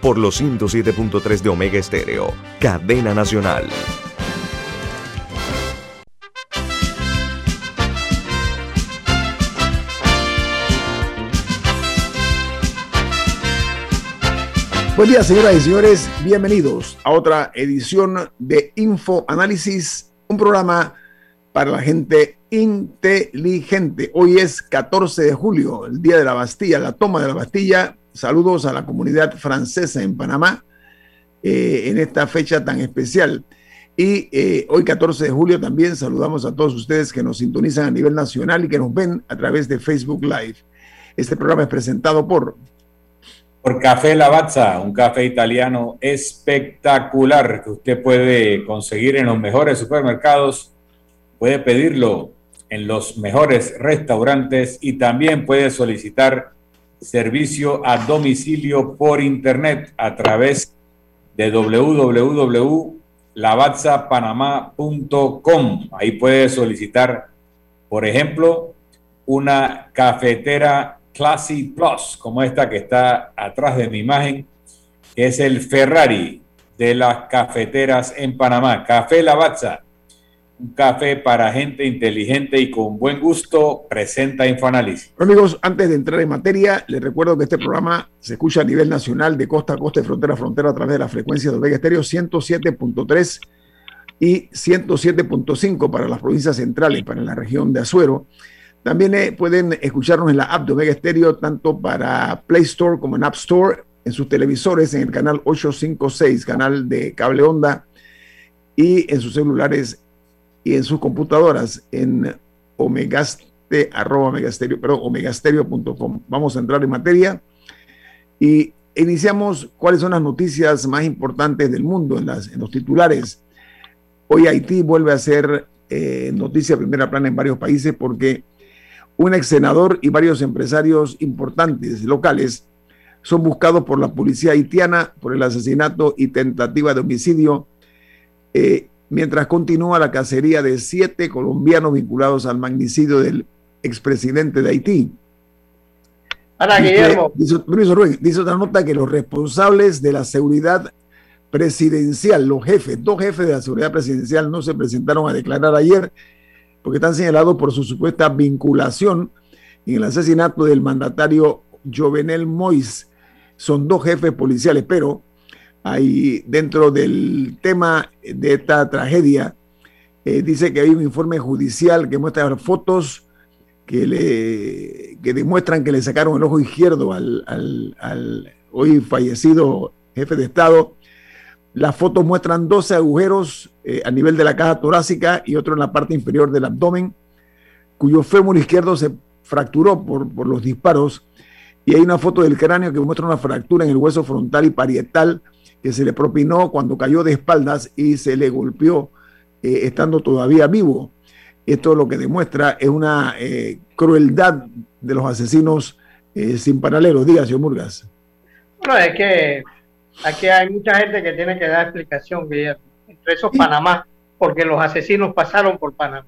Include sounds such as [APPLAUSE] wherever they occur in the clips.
por los 107.3 de Omega Estéreo, cadena nacional. Buen día, señoras y señores. Bienvenidos a otra edición de Info Análisis, un programa para la gente inteligente. Hoy es 14 de julio, el día de la Bastilla, la toma de la Bastilla. Saludos a la comunidad francesa en Panamá eh, en esta fecha tan especial. Y eh, hoy 14 de julio también saludamos a todos ustedes que nos sintonizan a nivel nacional y que nos ven a través de Facebook Live. Este programa es presentado por por Café Lavazza, un café italiano espectacular que usted puede conseguir en los mejores supermercados, puede pedirlo en los mejores restaurantes y también puede solicitar servicio a domicilio por internet a través de www.lavazzapanamá.com. Ahí puede solicitar, por ejemplo, una cafetera Classy Plus, como esta que está atrás de mi imagen, que es el Ferrari de las cafeteras en Panamá. Café Lavazza, un café para gente inteligente y con buen gusto, presenta Infoanálisis. amigos, antes de entrar en materia, les recuerdo que este programa se escucha a nivel nacional de costa a costa y frontera a frontera a través de la frecuencia de Omega Estéreo 107.3 y 107.5 para las provincias centrales, para la región de Azuero también eh, pueden escucharnos en la app de Omega Stereo, tanto para Play Store como en App Store, en sus televisores, en el canal 856, canal de cable onda, y en sus celulares y en sus computadoras en omegaste, arroba omegastereo, pero omegastereo.com. Vamos a entrar en materia y iniciamos cuáles son las noticias más importantes del mundo en, las, en los titulares. Hoy Haití vuelve a ser eh, noticia primera plana en varios países porque un ex senador y varios empresarios importantes locales son buscados por la policía haitiana por el asesinato y tentativa de homicidio, eh, mientras continúa la cacería de siete colombianos vinculados al magnicidio del expresidente de Haití. Ana Guillermo. Dice, dice otra nota que los responsables de la seguridad presidencial, los jefes, dos jefes de la seguridad presidencial no se presentaron a declarar ayer porque están señalados por su supuesta vinculación en el asesinato del mandatario Jovenel Mois. Son dos jefes policiales, pero dentro del tema de esta tragedia, eh, dice que hay un informe judicial que muestra fotos que, le, que demuestran que le sacaron el ojo izquierdo al, al hoy fallecido jefe de Estado las fotos muestran 12 agujeros eh, a nivel de la caja torácica y otro en la parte inferior del abdomen, cuyo fémur izquierdo se fracturó por, por los disparos. Y hay una foto del cráneo que muestra una fractura en el hueso frontal y parietal que se le propinó cuando cayó de espaldas y se le golpeó eh, estando todavía vivo. Esto lo que demuestra es una eh, crueldad de los asesinos sin paralelo. Diga, señor Murgas. Bueno, es que Aquí hay mucha gente que tiene que dar explicación, Guillermo. Entre esos Panamá, porque los asesinos pasaron por Panamá.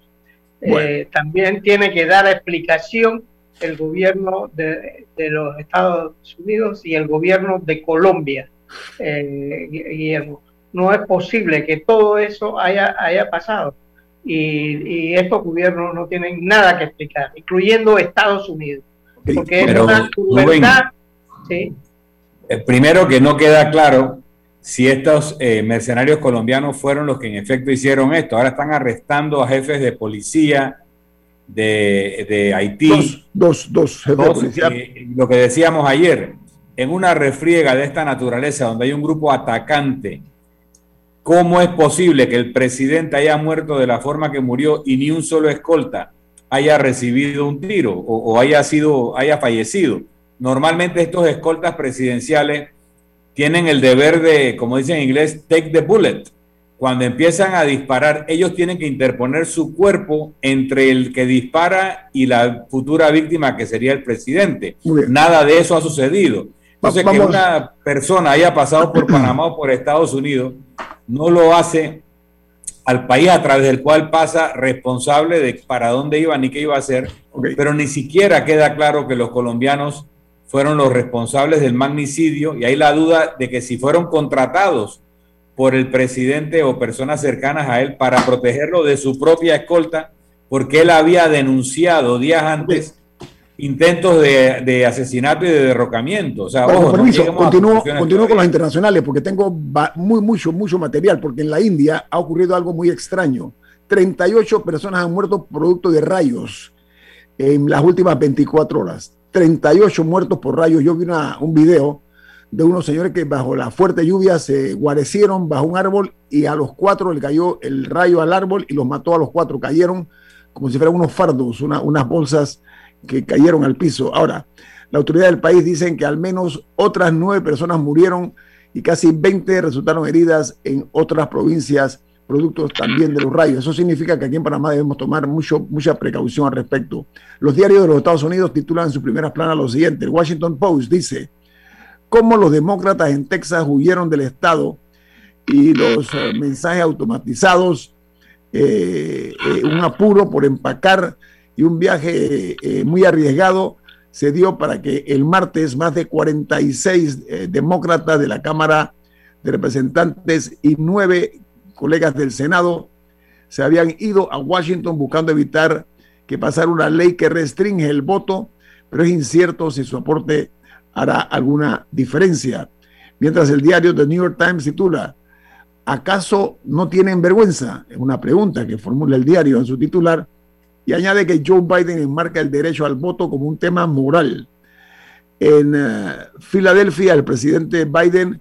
Eh, también tiene que dar explicación el gobierno de, los Estados Unidos y el gobierno de Colombia, eh, Guillermo. No es posible que todo eso haya, haya pasado. Y, estos gobiernos no tienen nada que explicar, incluyendo Estados Unidos. Porque es una crueldad. ¿sí? Eh, primero que no queda claro si estos eh, mercenarios colombianos fueron los que en efecto hicieron esto. Ahora están arrestando a jefes de policía de, Haití. Dos, dos, jefes de policía. Eh, lo que decíamos ayer, en una refriega de esta naturaleza, donde hay un grupo atacante, ¿cómo es posible que el presidente haya muerto de la forma que murió y ni un solo escolta haya recibido un tiro o, o haya sido, haya fallecido? normalmente estos escoltas presidenciales tienen el deber de, como dicen en inglés, take the bullet, cuando empiezan a disparar, ellos tienen que interponer su cuerpo entre el que dispara y la futura víctima, que sería el presidente. Nada de eso ha sucedido. Entonces, que una persona haya pasado por [CLEARS THROAT] Panamá o por Estados Unidos no lo hace al país a través del cual pasa responsable de para dónde iba ni qué iba a hacer, pero ni siquiera queda claro que los colombianos fueron los responsables del magnicidio y hay la duda de que si fueron contratados por el presidente o personas cercanas a él para protegerlo de su propia escolta, porque él había denunciado días antes intentos de, asesinato y de derrocamiento. O sea, continúo, con las internacionales porque tengo muy, mucho, mucho material, porque en la India ha ocurrido algo muy extraño. 38 personas han muerto producto de rayos en las últimas 24 horas. 38 muertos por rayos. Yo vi una, un video de unos señores que bajo la fuerte lluvia se guarecieron bajo un árbol y a los cuatro le cayó el rayo al árbol y los mató a los cuatro. Cayeron como si fueran unos fardos, unas bolsas que cayeron al piso. Ahora, la autoridad del país dicen que al menos otras nueve personas murieron y casi 20 resultaron heridas en otras provincias, productos también de los rayos. Eso significa que aquí en Panamá debemos tomar mucho, mucha precaución al respecto. Los diarios de los Estados Unidos titulan en sus primeras planas lo siguiente. El Washington Post dice, cómo los demócratas en Texas huyeron del Estado y los eh, mensajes automatizados, eh, eh, un apuro por empacar y un viaje muy arriesgado se dio para que el martes más de 46 demócratas de la Cámara de Representantes y nueve colegas del Senado se habían ido a Washington buscando evitar que pasara una ley que restringe el voto, pero es incierto si su aporte hará alguna diferencia. Mientras el diario The New York Times titula, ¿acaso no tienen vergüenza? Es una pregunta que formula el diario en su titular y añade que Joe Biden enmarca el derecho al voto como un tema moral. En eh, Filadelfia, el presidente Biden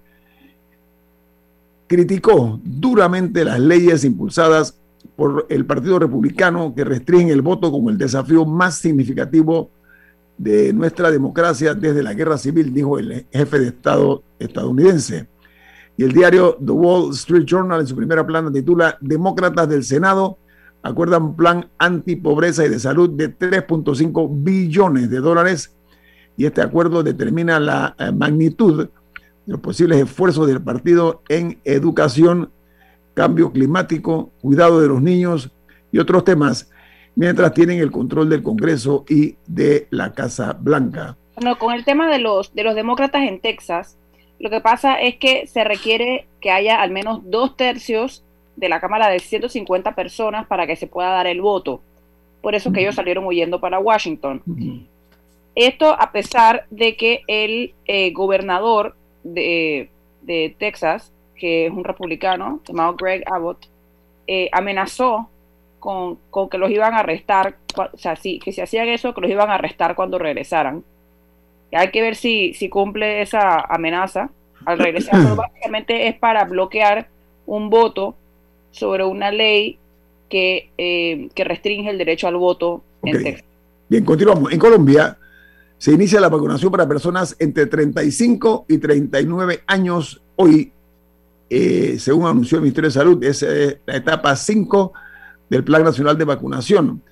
criticó duramente las leyes impulsadas por el Partido Republicano que restringen el voto como el desafío más significativo de nuestra democracia desde la guerra civil, dijo el jefe de Estado estadounidense. Y el diario The Wall Street Journal en su primera plana titula Demócratas del Senado acuerdan un plan antipobreza y de salud de 3.5 billones de dólares y este acuerdo determina la eh, magnitud de los posibles esfuerzos del partido en educación, cambio climático, cuidado de los niños y otros temas mientras tienen el control del Congreso y de la Casa Blanca. Con el tema de los, de los demócratas en Texas, lo que pasa es que se requiere que haya al menos dos tercios de la Cámara de 150 personas para que se pueda dar el voto. Por eso que ellos salieron huyendo para Washington. Esto a pesar de que el eh, gobernador de, Texas, que es un republicano, llamado Greg Abbott, eh, amenazó con, que los iban a arrestar, o sea, sí, que si hacían eso, que los iban a arrestar cuando regresaran. hay que ver si, si cumple esa amenaza al regresar, pero [COUGHS] básicamente es para bloquear un voto sobre una ley que, eh, que restringe el derecho al voto en Texas. Bien, continuamos. En Colombia se inicia la vacunación para personas entre 35 y 39 años hoy, eh, según anunció el Ministerio de Salud, es la etapa 5 del Plan Nacional de Vacunación.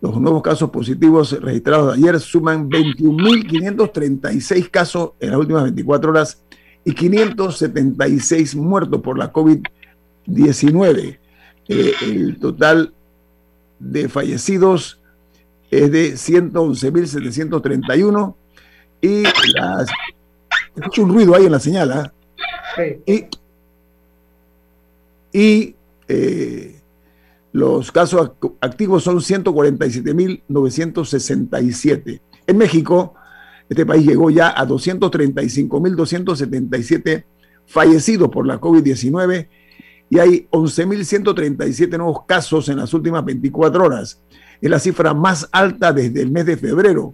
Los nuevos casos positivos registrados ayer suman 21.536 casos en las últimas 24 horas y 576 muertos por la COVID-19. Eh, el total de fallecidos es de 111.731 y las... Escucho un ruido ahí en la señal. ¿ah? Y, y eh, los casos activos son 147.967. En México, este país llegó ya a 235.277 fallecidos por la COVID-19 y hay 11.137 nuevos casos en las últimas 24 horas. Es la cifra más alta desde el mes de febrero.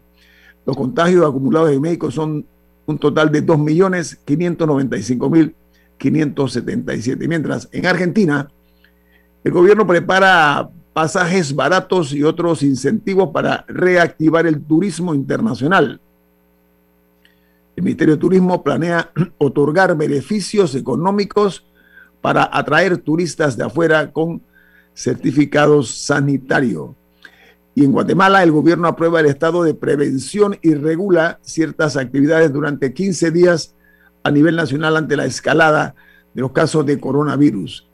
Los contagios acumulados en México son un total de 2.595.577. Mientras en Argentina, el gobierno prepara pasajes baratos y otros incentivos para reactivar el turismo internacional. El Ministerio de Turismo planea [CLEARS THROAT] otorgar beneficios económicos para atraer turistas de afuera con certificados sanitarios. Y en Guatemala el gobierno aprueba el estado de prevención y regula ciertas actividades durante 15 días a nivel nacional ante la escalada de los casos de coronavirus.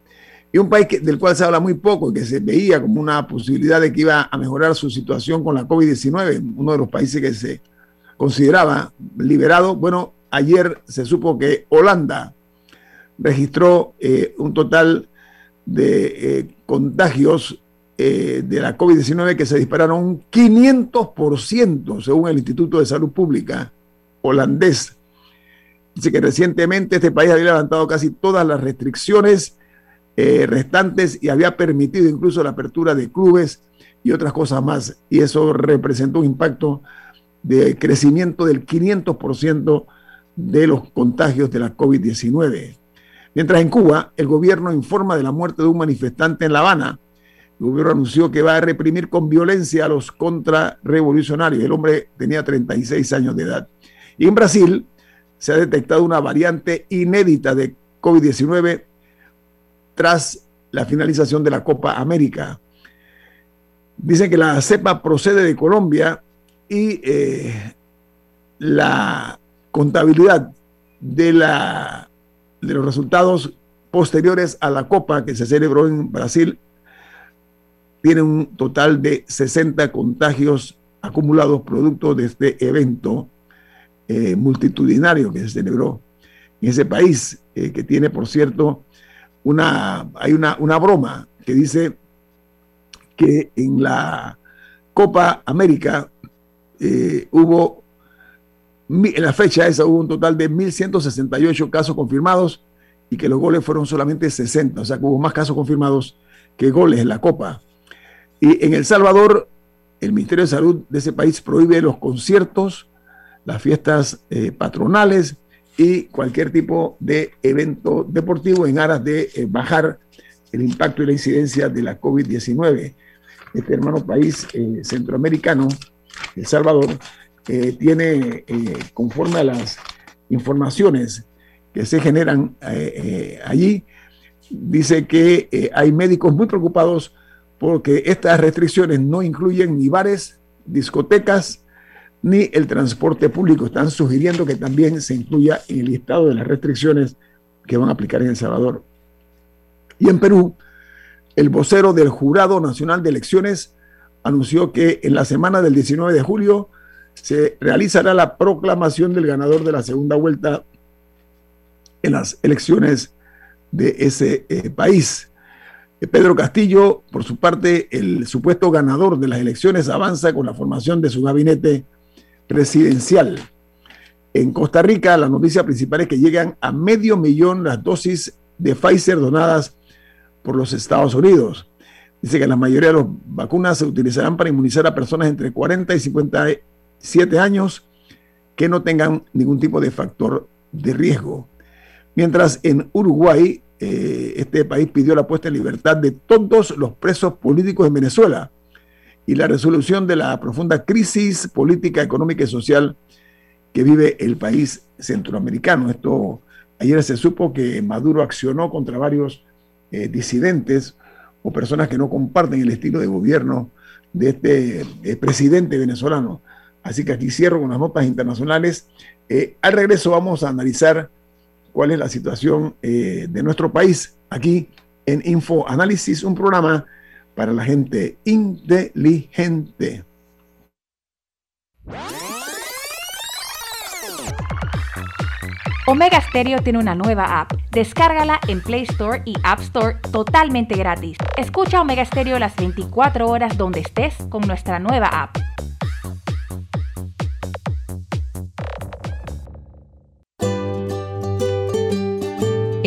Y un país del cual se habla muy poco, que se veía como una posibilidad de que iba a mejorar su situación con la COVID-19, uno de los países que se consideraba liberado. Bueno, ayer se supo que Holanda registró eh, un total de eh, contagios eh, de la COVID-19 que se dispararon un 500% según el Instituto de Salud Pública holandés. Dice que recientemente este país había levantado casi todas las restricciones restantes y había permitido incluso la apertura de clubes y otras cosas más. Y eso representó un impacto de crecimiento del 500% de los contagios de la COVID-19. Mientras en Cuba, el gobierno informa de la muerte de un manifestante en La Habana. El gobierno anunció que va a reprimir con violencia a los contrarrevolucionarios. El hombre tenía 36 años de edad. Y en Brasil se ha detectado una variante inédita de COVID-19 tras la finalización de la Copa América. Dicen que la cepa procede de Colombia y eh, la contabilidad de, la, de los resultados posteriores a la Copa que se celebró en Brasil tiene un total de 60 contagios acumulados producto de este evento eh, multitudinario que se celebró en ese país, eh, que tiene, por cierto, una, hay una, una broma que dice que en la Copa América eh, hubo, en la fecha esa hubo un total de 1.168 casos confirmados y que los goles fueron solamente 60, o sea que hubo más casos confirmados que goles en la Copa. Y en El Salvador, el Ministerio de Salud de ese país prohíbe los conciertos, las fiestas eh, patronales y cualquier tipo de evento deportivo en aras de eh, bajar el impacto y la incidencia de la COVID-19. Este hermano país centroamericano el Salvador, eh, tiene, eh, conforme a las informaciones que se generan eh, allí, dice que hay médicos muy preocupados porque estas restricciones no incluyen ni bares, discotecas, ni el transporte público. Están sugiriendo que también se incluya en el listado de las restricciones que van a aplicar en El Salvador. Y en Perú, el vocero del Jurado Nacional de Elecciones anunció que en la semana del 19 de julio se realizará la proclamación del ganador de la segunda vuelta en las elecciones de ese eh, país. Eh, Pedro Castillo, por su parte, el supuesto ganador de las elecciones, avanza con la formación de su gabinete presidencial. En Costa Rica, la noticia principal es que llegan a medio millón las dosis de Pfizer donadas por los Estados Unidos. Dice que la mayoría de las vacunas se utilizarán para inmunizar a personas entre 40 y 57 años que no tengan ningún tipo de factor de riesgo. Mientras en Uruguay, eh, este país pidió la puesta en libertad de todos los presos políticos en Venezuela y la resolución de la profunda crisis política, económica y social que vive el país centroamericano. Esto ayer se supo que Maduro accionó contra varios eh, disidentes o personas que no comparten el estilo de gobierno de este eh, presidente venezolano. Así que aquí cierro con las notas internacionales. Eh, al regreso vamos a analizar cuál es la situación eh, de nuestro país aquí en Info Análisis, un programa para la gente inteligente. Omega Stereo tiene una nueva app. Descárgala en Play Store y App Store totalmente gratis. Escucha Omega Stereo las 24 horas donde estés con nuestra nueva app.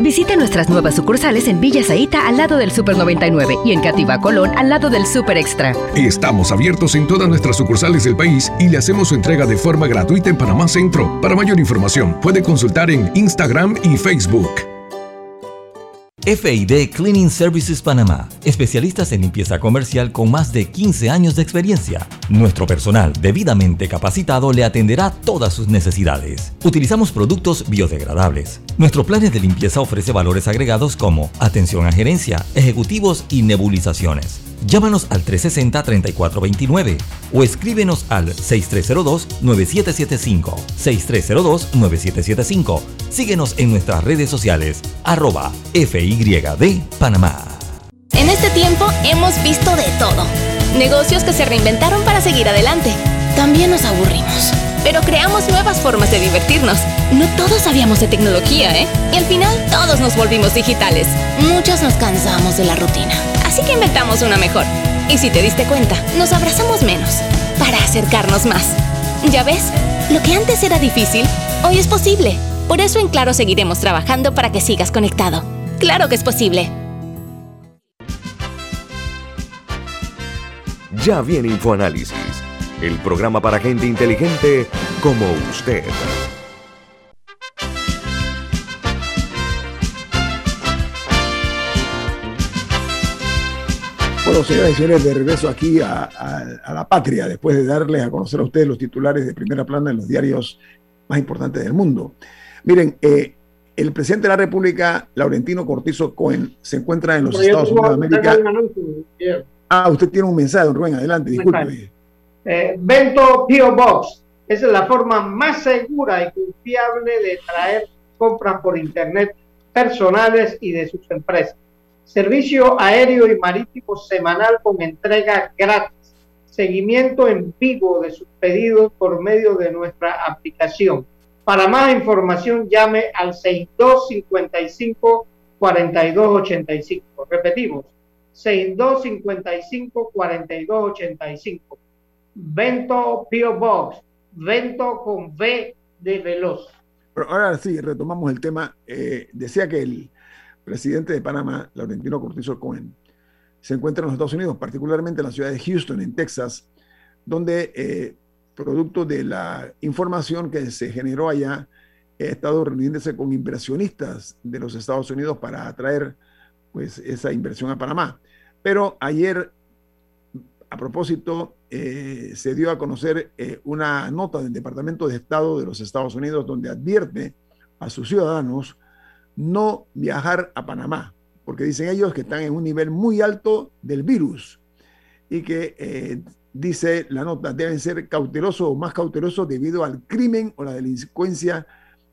Visite nuestras nuevas sucursales en Villa Zaita al lado del Super 99 y en Cativa Colón al lado del Super Extra. Estamos abiertos en todas nuestras sucursales del país y le hacemos su entrega de forma gratuita en Panamá Centro. Para mayor información, puede consultar en Instagram y Facebook. FID Cleaning Services Panamá, especialistas en limpieza comercial con más de 15 años de experiencia. Nuestro personal debidamente capacitado le atenderá todas sus necesidades. Utilizamos productos biodegradables. Nuestro plan de limpieza ofrece valores agregados como atención a gerencia, ejecutivos y nebulizaciones. Llámanos al 360-3429 o escríbenos al 6302-9775. 6302-9775. Síguenos en nuestras redes sociales, arroba FYD Panamá. En este tiempo hemos visto de todo. Negocios que se reinventaron para seguir adelante. También nos aburrimos. Pero creamos nuevas formas de divertirnos. No todos sabíamos de tecnología, ¿eh? Y al final todos nos volvimos digitales. Muchos nos cansamos de la rutina. Así que inventamos una mejor. Y si te diste cuenta, nos abrazamos menos para acercarnos más. ¿Ya ves? Lo que antes era difícil, hoy es posible. Por eso en Claro seguiremos trabajando para que sigas conectado. Claro que es posible. Ya viene InfoAnálisis, el programa para gente inteligente como usted. Bueno, señoras y señores, de regreso aquí a, a, la patria, después de darles a conocer a ustedes los titulares de primera plana en los diarios más importantes del mundo. Miren, eh, el presidente de la República, Laurentino Cortizo Cohen, se encuentra en los Estados Unidos de América. Ah, usted tiene un mensaje, don Rubén, adelante, disculpe. Eh, Bento Pio Box, es la forma más segura y confiable de traer compras por Internet personales y de sus empresas. Servicio aéreo y marítimo semanal con entrega gratis. Seguimiento en vivo de sus pedidos por medio de nuestra aplicación. Para más información llame al 6255 4285. Repetimos, 6255 4285. Vento Pio Box, Vento con V de Veloz. Pero ahora sí, retomamos el tema. Eh, decía que el presidente de Panamá, Laurentino Cortizo Cohen, se encuentra en los Estados Unidos, particularmente en la ciudad de Houston, en Texas, donde, eh, producto de la información que se generó allá, ha estado reuniéndose con inversionistas de los Estados Unidos para atraer pues, esa inversión a Panamá. Pero ayer, a propósito, eh, se dio a conocer eh, una nota del Departamento de Estado de los Estados Unidos donde advierte a sus ciudadanos no viajar a Panamá, porque dicen ellos que están en un nivel muy alto del virus y que, eh, dice la nota, deben ser cautelosos o más cautelosos debido al crimen o la delincuencia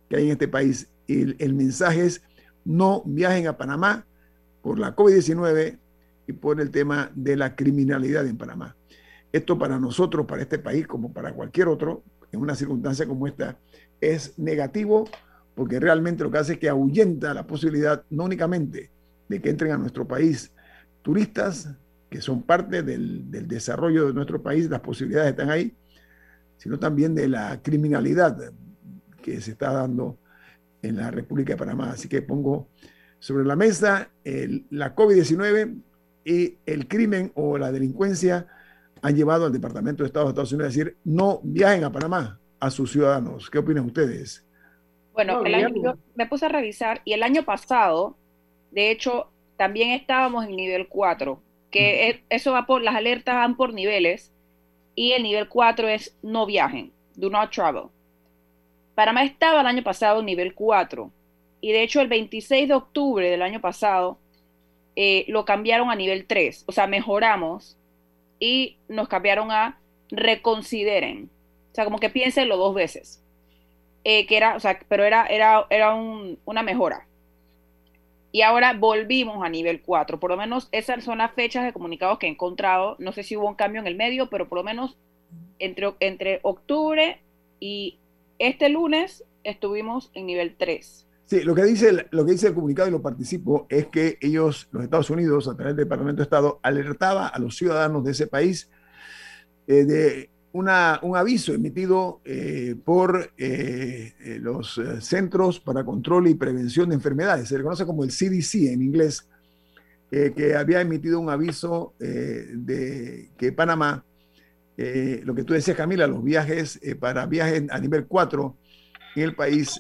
que hay en este país. Y el, mensaje es no viajen a Panamá por la COVID-19 y por el tema de la criminalidad en Panamá. Esto para nosotros, para este país, como para cualquier otro, en una circunstancia como esta, es negativo porque realmente lo que hace es que ahuyenta la posibilidad no únicamente de que entren a nuestro país turistas, que son parte del, desarrollo de nuestro país, las posibilidades están ahí, sino también de la criminalidad que se está dando en la República de Panamá. Así que pongo sobre la mesa la COVID-19 y el crimen o la delincuencia han llevado al Departamento de Estado de Estados Unidos a decir no viajen a Panamá a sus ciudadanos. ¿Qué opinan ustedes? Bueno, el año, me puse a revisar y el año pasado, de hecho, también estábamos en nivel 4, que eso va por, las alertas van por niveles y el nivel 4 es no viajen, do not travel. Panamá estaba el año pasado en nivel 4 y de hecho el 26 de octubre del año pasado eh, lo cambiaron a nivel 3, o sea, mejoramos y nos cambiaron a reconsideren, o sea, como que piénsenlo dos veces. Eh, que era, o sea, pero era, era, era una mejora. Y ahora volvimos a nivel 4. Por lo menos esas son las fechas de comunicados que he encontrado. No sé si hubo un cambio en el medio, pero por lo menos entre, entre octubre y este lunes estuvimos en nivel 3. Sí, lo que, dice, lo que dice el comunicado y lo participo es que ellos, los Estados Unidos, a través del Departamento de Estado, alertaba a los ciudadanos de ese país eh, de una, un aviso emitido eh, por eh, los Centros para Control y Prevención de Enfermedades, se le conoce como el CDC en inglés, que había emitido un aviso de que Panamá, lo que tú decías Camila, los viajes para viajes a nivel 4 en el país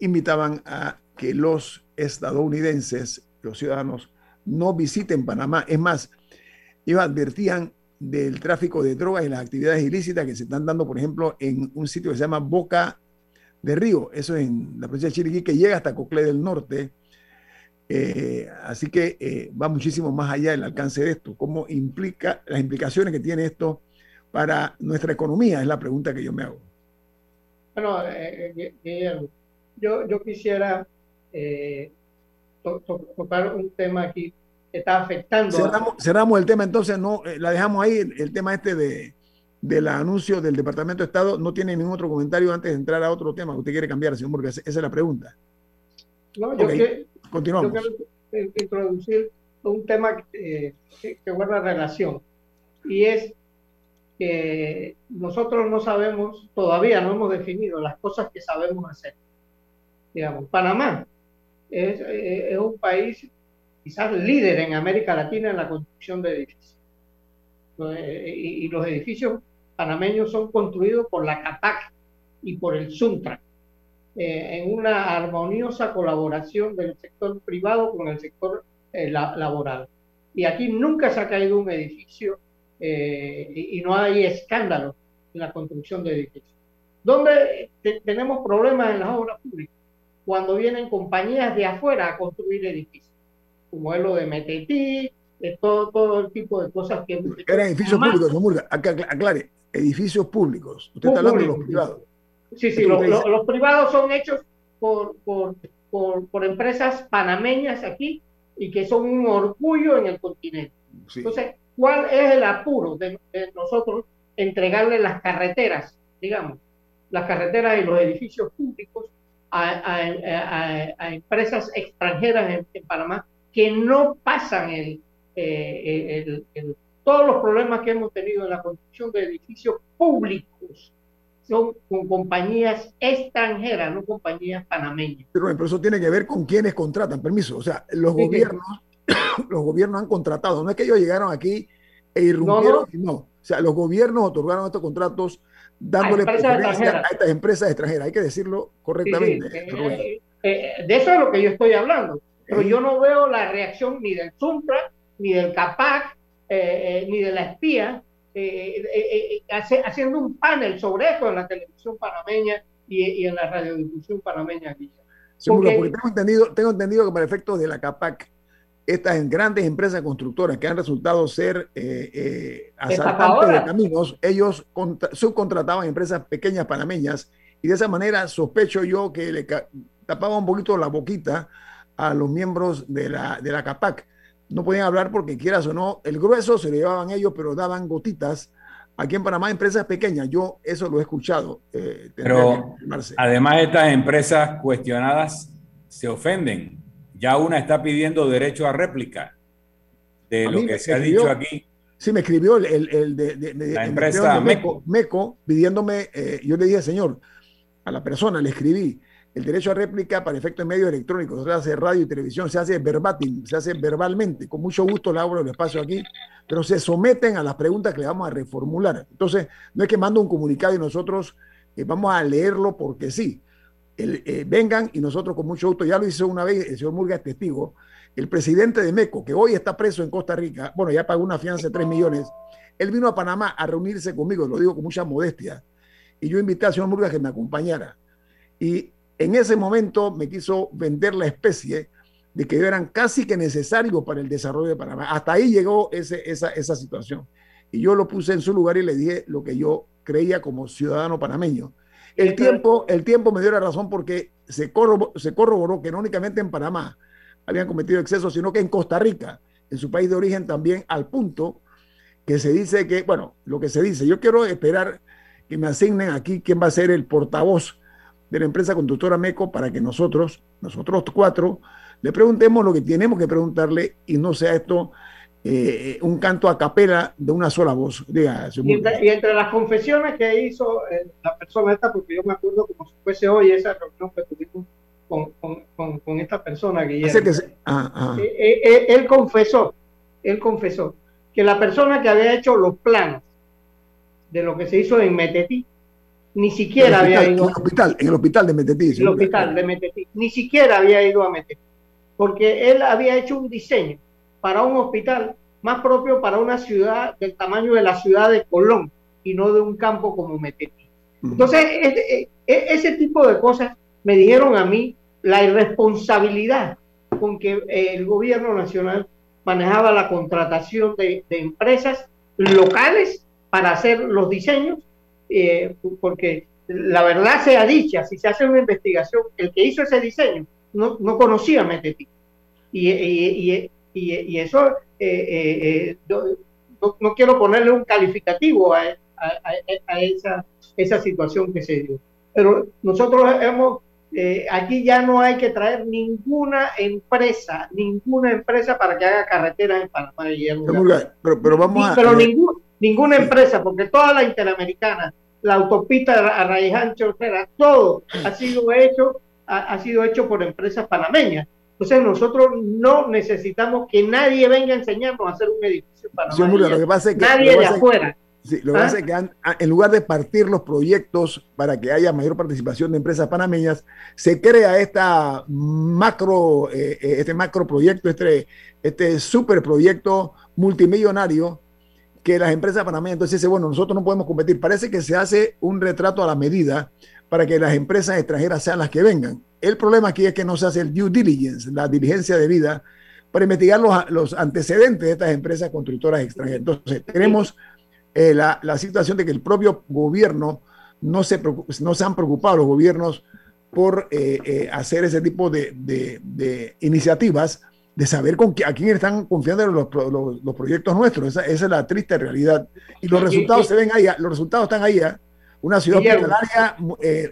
invitaban a que los estadounidenses, los ciudadanos, no visiten Panamá. Es más, ellos advertían del tráfico de drogas y las actividades ilícitas que se están dando, por ejemplo, en un sitio que se llama Boca de Río, eso es en la provincia de Chiriquí, que llega hasta Coclé del Norte. Eh, así que eh, va muchísimo más allá del alcance de esto. ¿Cómo implica las implicaciones que tiene esto para nuestra economía? Es la pregunta que yo me hago. Bueno, eh, yo, yo quisiera tocar un tema aquí está afectando. Cerramos, el tema, entonces no eh, la dejamos ahí, el, tema este de del anuncio del Departamento de Estado, no tiene ningún otro comentario antes de entrar a otro tema que usted quiere cambiar, señor, porque esa es la pregunta. No, yo, continuamos. yo quiero introducir un tema que, que guarda relación y es que nosotros no sabemos, todavía no hemos definido las cosas que sabemos hacer. Digamos, Panamá es, es un país quizás líder en América Latina en la construcción de edificios. Eh, y, los edificios panameños son construidos por la CAPAC y por el SUNTRA, eh, en una armoniosa colaboración del sector privado con el sector eh, laboral. Y aquí nunca se ha caído un edificio y, no hay escándalo en la construcción de edificios. ¿Dónde tenemos problemas en las obras públicas? Cuando vienen compañías de afuera a construir edificios como es lo de Metetí, de todo, todo el tipo de cosas que... Eran edificios públicos, Murga, aclare, edificios públicos. Usted está hablando de los privados. Sí, sí, los, privados son hechos por, por, por, empresas panameñas aquí y que son un orgullo en el continente. Entonces, ¿cuál es el apuro de, nosotros entregarle las carreteras, digamos, las carreteras y los edificios públicos a, a, empresas extranjeras en Panamá que no pasan el, eh, todos los problemas que hemos tenido en la construcción de edificios públicos son con compañías extranjeras, no compañías panameñas. Pero, eso tiene que ver con quienes contratan, permiso. O sea, los gobiernos, [COUGHS] los gobiernos han contratado. No es que ellos llegaron aquí e irrumpieron, no, O sea, los gobiernos otorgaron estos contratos dándole preferencia a estas empresas extranjeras. Hay que decirlo correctamente. Eh, eh, de eso es lo que yo estoy hablando pero yo no veo la reacción ni del Zumpra, ni del CAPAC, eh, eh, ni de la espía, eh, haciendo un panel sobre esto en la televisión panameña y, en la radiodifusión panameña. Seguro, porque, tengo, entendido, tengo entendido que para efectos de la CAPAC, estas grandes empresas constructoras que han resultado ser eh, asaltantes de caminos, ellos subcontrataban empresas pequeñas panameñas y de esa manera sospecho yo que le tapaba un poquito la boquita a los miembros de la, de la CAPAC. No podían hablar porque quieras o no, el grueso se lo llevaban ellos, pero daban gotitas. Aquí en Panamá, empresas pequeñas, yo eso lo he escuchado. Eh, pero además estas empresas cuestionadas se ofenden. Ya una está pidiendo derecho a réplica de lo que se ha dicho aquí. Sí, me escribió el, el, de, la empresa Meco, Meco, pidiéndome, eh, yo le dije, señor, a la persona le escribí, el derecho a réplica para efectos de medios electrónicos, se hace radio y televisión, se hace verbatim, se hace verbalmente. Con mucho gusto le abro el espacio aquí, pero se someten a las preguntas que le vamos a reformular. Entonces, no es que mando un comunicado y nosotros eh, vamos a leerlo porque sí. Eh, vengan y nosotros con mucho gusto, ya lo hizo una vez, el señor Murga es testigo, el presidente de MECO, que hoy está preso en Costa Rica, bueno, ya pagó una fianza de 3 millones, él vino a Panamá a reunirse conmigo, lo digo con mucha modestia, y yo invité al señor Murga que me acompañara. Y en ese momento me quiso vender la especie de que eran casi que necesarios para el desarrollo de Panamá. Hasta ahí llegó ese, esa, esa situación. Y yo lo puse en su lugar y le dije lo que yo creía como ciudadano panameño. El tiempo, el tiempo me dio la razón porque se corroboró, se corroboró que no únicamente en Panamá habían cometido excesos, sino que en Costa Rica, en su país de origen también, al punto que se dice que, bueno, lo que se dice, yo quiero esperar que me asignen aquí quién va a ser el portavoz de la empresa conductora MECO para que nosotros, nosotros cuatro, le preguntemos lo que tenemos que preguntarle y no sea esto eh, un canto a capela de una sola voz. Diga, y, entre, las confesiones que hizo eh, la persona esta, porque yo me acuerdo como si fuese hoy esa reunión que tuvimos con, con, esta persona, Guillermo. Que ah, ah. Eh, él confesó, él confesó que la persona que había hecho los planos de lo que se hizo en Metetí, ni siquiera había ido. En el hospital, en el hospital de Metetí. En el hospital de Metetí, ni siquiera había ido a Metetí, porque él había hecho un diseño para un hospital más propio para una ciudad del tamaño de la ciudad de Colón y no de un campo como Metetí. Entonces, ese tipo de cosas me dijeron a mí la irresponsabilidad con que el gobierno nacional manejaba la contratación de, empresas locales para hacer los diseños, eh, porque la verdad sea dicha, si se hace una investigación, el que hizo ese diseño no, no conocía Metetí. Y, y, y, eso, eh, eh, no, quiero ponerle un calificativo a, esa, esa situación que se dio. Pero nosotros hemos, eh, aquí ya no hay que traer ninguna empresa, ninguna empresa para que haga carreteras en Panamá. Pero, pero, vamos a... Pero ninguna empresa, porque toda la interamericana, la autopista a Raíz Ancho, todo ha sido hecho, ha sido hecho por empresas panameñas. Entonces nosotros no necesitamos que nadie venga a enseñarnos a hacer un edificio para sí, lo que pasa es que, nadie de afuera. Sí, lo que pasa es que en lugar de partir los proyectos para que haya mayor participación de empresas panameñas, se crea esta macro, eh, eh, este macro proyecto, este, este super proyecto multimillonario que las empresas panameñas entonces dicen, bueno, nosotros no podemos competir. Parece que se hace un retrato a la medida para que las empresas extranjeras sean las que vengan. El problema aquí es que no se hace el due diligence, la diligencia de vida, para investigar los, antecedentes de estas empresas constructoras extranjeras. Entonces, tenemos eh, la, situación de que el propio gobierno no se, no se han preocupado, los gobiernos, por eh, eh, hacer ese tipo de, iniciativas, de saber con a quién están confiando los, los, proyectos nuestros. Esa, es la triste realidad. Y los resultados se ven ahí, los resultados están ahí. Una ciudad hospitalaria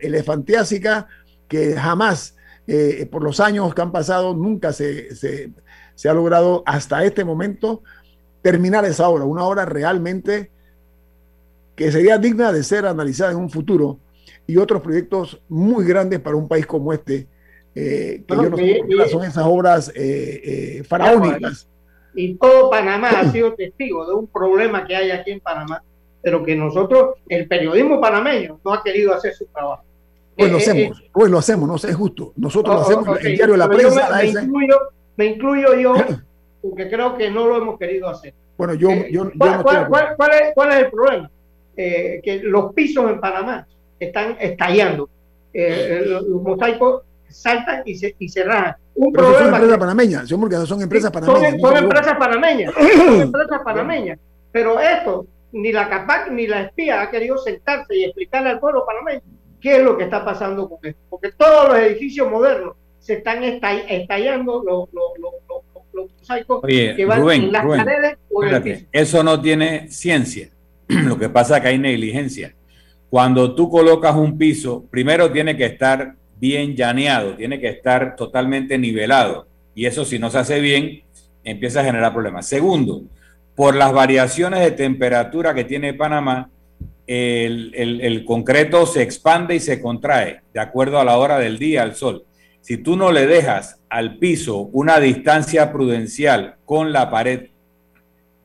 elefantiásica que jamás, eh, por los años que han pasado, nunca se, se, ha logrado hasta este momento terminar esa obra, una obra realmente que sería digna de ser analizada en un futuro y otros proyectos muy grandes para un país como este, eh, que yo no sé son esas obras eh, faraónicas. Y todo Panamá ha sido testigo de un problema que hay aquí en Panamá, pero que nosotros, el periodismo panameño, no ha querido hacer su trabajo. Pues lo hacemos, pues lo hacemos, no sé, es justo. Nosotros lo hacemos, el diario de la prensa. Me, incluyo, me, incluyo, yo, [CLEARS THROAT] porque creo que no lo hemos querido hacer. Bueno, yo, eh, yo, ¿cuál, cuál, es, ¿cuál, es, el problema? Eh, que los pisos en Panamá están estallando. Eh, los, mosaicos saltan y se, y se rajan. Un Pero problema son empresas panameñas, porque son empresas panameñas. Son, son empresas panameñas, son empresas panameñas. Pero esto, ni la CAPAC ni la espía ha querido sentarse y explicarle al pueblo panameño qué es lo que está pasando con esto. Porque todos los edificios modernos se están estallando los, los, mosaicos que van en las paredes o en el piso. Eso no tiene ciencia. [CLEARS THROAT] lo que pasa es que hay negligencia. Cuando tú colocas un piso, primero tiene que estar bien llaneado, tiene que estar totalmente nivelado. Y eso si no se hace bien, empieza a generar problemas. Segundo, por las variaciones de temperatura que tiene Panamá, el, concreto se expande y se contrae de acuerdo a la hora del día, al sol. Si tú no le dejas al piso una distancia prudencial con la pared,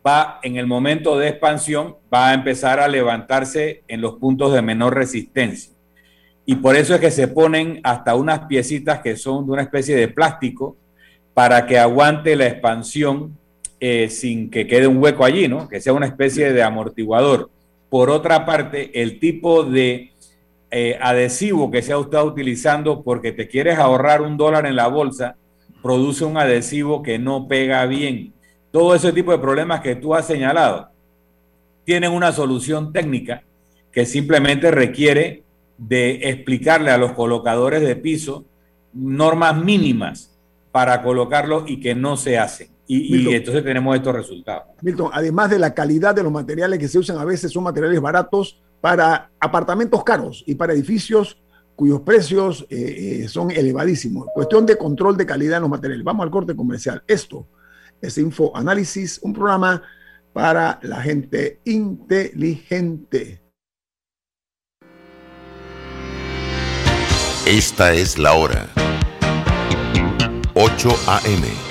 va en el momento de expansión, va a empezar a levantarse en los puntos de menor resistencia. Y por eso es que se ponen hasta unas piecitas que son de una especie de plástico para que aguante la expansión eh, sin que quede un hueco allí, ¿no? Que sea una especie de amortiguador. Por otra parte, el tipo de eh, adhesivo que se ha estado utilizando porque te quieres ahorrar un dólar en la bolsa, produce un adhesivo que no pega bien. Todo ese tipo de problemas que tú has señalado tienen una solución técnica que simplemente requiere de explicarle a los colocadores de piso normas mínimas para colocarlo y que no se hacen. Y, entonces tenemos estos resultados. Milton, además de la calidad de los materiales que se usan, a veces son materiales baratos para apartamentos caros y para edificios cuyos precios eh, eh, son elevadísimos. Cuestión de control de calidad en los materiales. Vamos al corte comercial. Esto es Info Análisis, un programa para la gente inteligente. Esta es la hora. 8 a.m.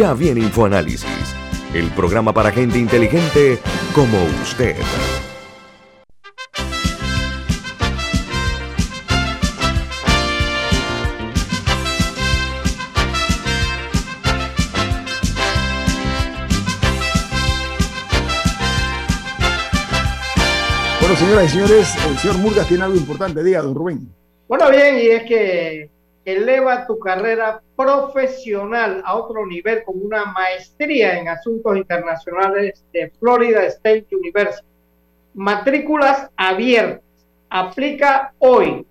Ya viene InfoAnálisis, el programa para gente inteligente como usted. Bueno, señoras y señores, el señor Murgas tiene algo importante. Diga, don Rubén. Bueno, bien, y es que eleva tu carrera profesional a otro nivel con una maestría en asuntos internacionales de Florida State University. Matrículas abiertas. Aplica hoy.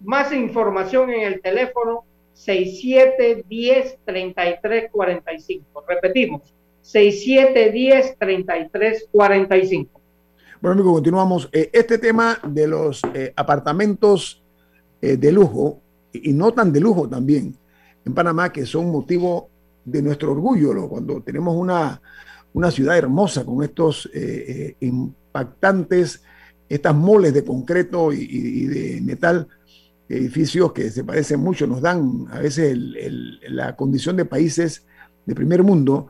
Más información en el teléfono 6710-3345. Repetimos, 6710-3345. Bueno, amigos, continuamos. Eh, este tema de los eh, apartamentos eh, de lujo y no tan de lujo también en Panamá, que son motivo de nuestro orgullo, cuando tenemos una, una ciudad hermosa con estos eh, eh, impactantes, estas moles de concreto y, de metal, edificios que se parecen mucho, nos dan a veces la condición de países de primer mundo,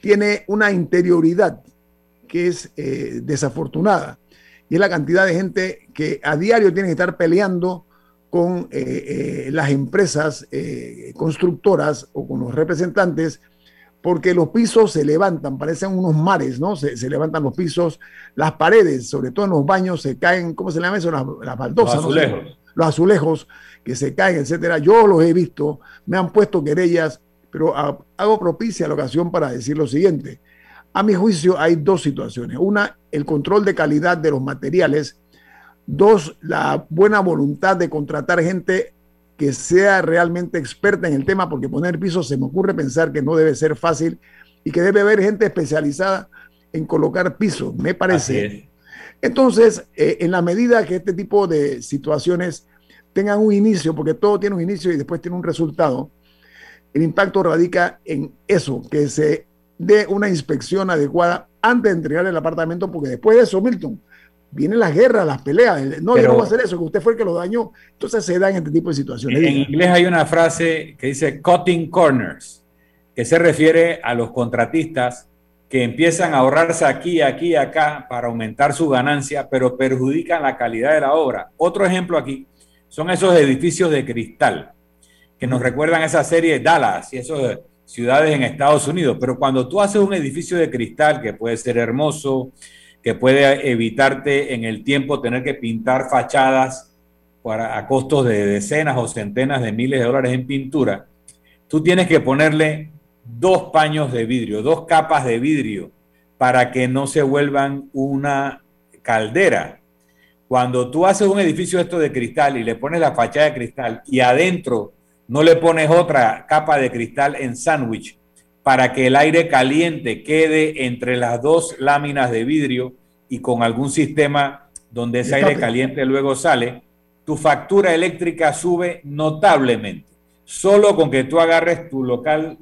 tiene una interioridad que es eh, desafortunada. Y es la cantidad de gente que a diario tiene que estar peleando con eh, eh, las empresas eh, constructoras o con los representantes, porque los pisos se levantan, parecen unos mares, ¿no? Se, levantan los pisos, las paredes, sobre todo en los baños, se caen, ¿cómo se llama eso? Las, baldosas. Los azulejos. Los azulejos que se caen, etcétera. Yo los he visto, me han puesto querellas, pero hago propicia la ocasión para decir lo siguiente. A mi juicio hay dos situaciones. Una, el control de calidad de los materiales Dos, la buena voluntad de contratar gente que sea realmente experta en el tema, porque poner pisos se me ocurre pensar que no debe ser fácil y que debe haber gente especializada en colocar pisos, me parece. Entonces, eh, en la medida que este tipo de situaciones tengan un inicio, porque todo tiene un inicio y después tiene un resultado, el impacto radica en eso, que se dé una inspección adecuada antes de entregar el apartamento, porque después de eso, Milton, vienen las guerras, las peleas. No, yo no voy a hacer eso, que usted fue el que lo dañó. Entonces se dan este tipo de situaciones. En, inglés hay una frase que dice cutting corners, que se refiere a los contratistas que empiezan a ahorrarse aquí, aquí y acá para aumentar su ganancia, pero perjudican la calidad de la obra. Otro ejemplo aquí son esos edificios de cristal que nos recuerdan esa serie de Dallas y esas ciudades en Estados Unidos. Pero cuando tú haces un edificio de cristal que puede ser hermoso, que puede evitarte en el tiempo tener que pintar fachadas para, a costos de decenas o centenas de miles de dólares en pintura, tú tienes que ponerle dos paños de vidrio, dos capas de vidrio, para que no se vuelvan una caldera. Cuando tú haces un edificio esto de cristal y le pones la fachada de cristal y adentro no le pones otra capa de cristal en sándwich para que el aire caliente quede entre las dos láminas de vidrio y con algún sistema donde ese aire caliente luego sale, tu factura eléctrica sube notablemente. Solo con que tú agarres tu local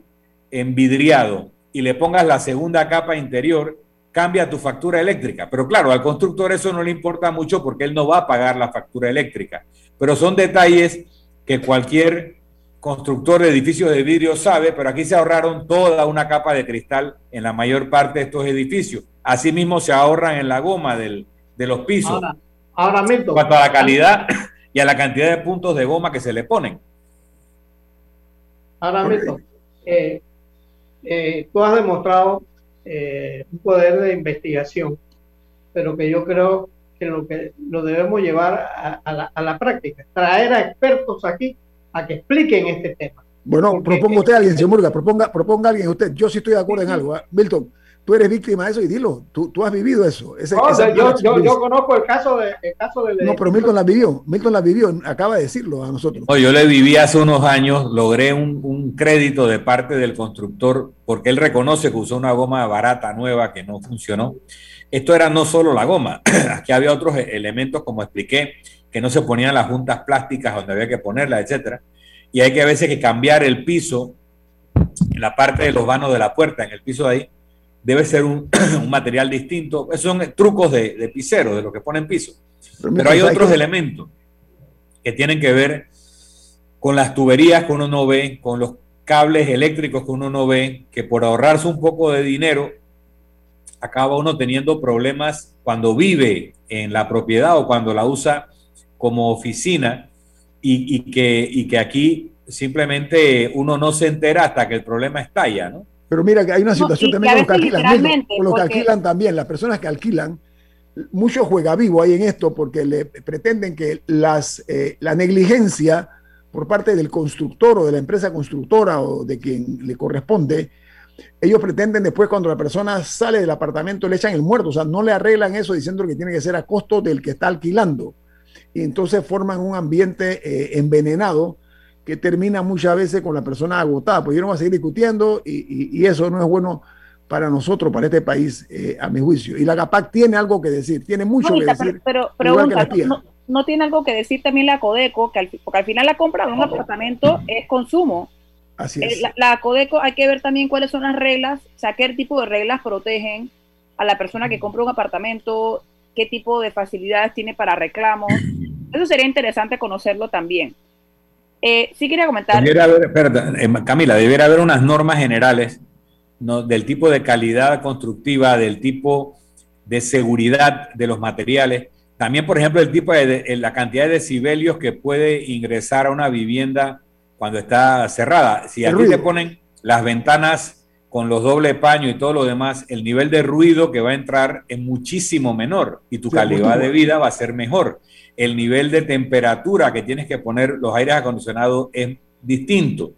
envidriado y le pongas la segunda capa interior, cambia tu factura eléctrica. Pero claro, al constructor eso no le importa mucho porque él no va a pagar la factura eléctrica. Pero son detalles que cualquier constructor de edificios de vidrio sabe, pero aquí se ahorraron toda una capa de cristal en la mayor parte de estos edificios. Asimismo se ahorran en la goma del, de los pisos. Ahora, ahora Milton, cuanto a la calidad y a la cantidad de puntos de goma que se le ponen. Ahora, Milton, eh, eh, tú has demostrado eh, un poder de investigación, pero que yo creo que lo que lo debemos llevar a, la, práctica, traer a expertos aquí a que expliquen este tema. Bueno, proponga usted a alguien, señor Murga, proponga, proponga a alguien usted. Yo sí estoy de acuerdo en algo. ¿eh? Milton, tú eres víctima de eso y dilo, tú, tú has vivido eso. yo, conozco el caso, de, el caso del... No, pero Milton la vivió, Milton la vivió, acaba de decirlo a nosotros. yo le viví hace unos años, logré un, un, crédito de parte del constructor porque él reconoce que usó una goma barata, nueva, que no funcionó. Esto era no solo la goma, [CLEARS THROAT] aquí había otros elementos, como expliqué, que no se ponían las juntas plásticas donde había que ponerlas, etcétera. Y hay que a veces que cambiar el piso en la parte de los vanos de la puerta, en el piso de ahí, debe ser un, [CLEARS THROAT] material distinto. Esos son trucos de, de pisero, de lo que ponen piso. Pero, hay otros elementos que tienen que ver con las tuberías que uno no ve, con los cables eléctricos que uno no ve, que por ahorrarse un poco de dinero, acaba uno teniendo problemas cuando vive en la propiedad o cuando la usa como oficina y, que, y que aquí simplemente uno no se entera hasta que el problema estalla, ¿no? Pero mira que hay una situación también con los que alquilan, con los que alquilan también, las personas que alquilan, mucho juega vivo hay en esto porque le pretenden que las, eh, la negligencia por parte del constructor o de la empresa constructora o de quien le corresponde, ellos pretenden después cuando la persona sale del apartamento le echan el muerto, o sea, no le arreglan eso diciendo que tiene que ser a costo del que está alquilando. Y entonces forman un ambiente eh, envenenado que termina muchas veces con la persona agotada, pues yo no voy a seguir discutiendo y, eso no es bueno para nosotros, para este país, eh, a mi juicio. Y la CAPAC tiene algo que decir, tiene mucho que decir. Pero, no, tiene algo que decir también la Codeco, que al, porque al final la compra de un apartamento es consumo. Así es. La, la, Codeco hay que ver también cuáles son las reglas, o sea, qué tipo de reglas protegen a la persona que compra un apartamento, qué tipo de facilidades tiene para reclamos. [CLEARS THROAT] Eso sería interesante conocerlo también. Eh, sí quería comentar. Eh, Camila, debería haber unas normas generales ¿no? del tipo de calidad constructiva, del tipo de seguridad de los materiales. También, por ejemplo, el tipo de, la cantidad de decibelios que puede ingresar a una vivienda cuando está cerrada. Si aquí te ponen las ventanas con los doble paño y todo lo demás, el nivel de ruido que va a entrar es muchísimo menor y tu calidad de vida va a ser mejor el nivel de temperatura que tienes que poner los aires acondicionados es distinto.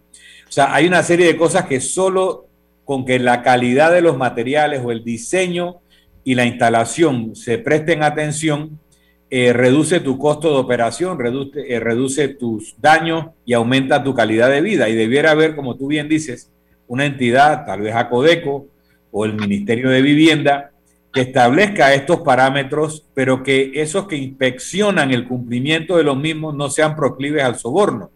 O sea, hay una serie de cosas que solo con que la calidad de los materiales o el diseño y la instalación se presten atención, eh, reduce tu costo de operación, reduce, eh, reduce tus daños y aumenta tu calidad de vida. Y debiera haber, como tú bien dices, una entidad, tal vez ACODECO o el Ministerio de Vivienda, que establezca estos parámetros, pero que esos que inspeccionan el cumplimiento de los mismos no sean proclives al soborno,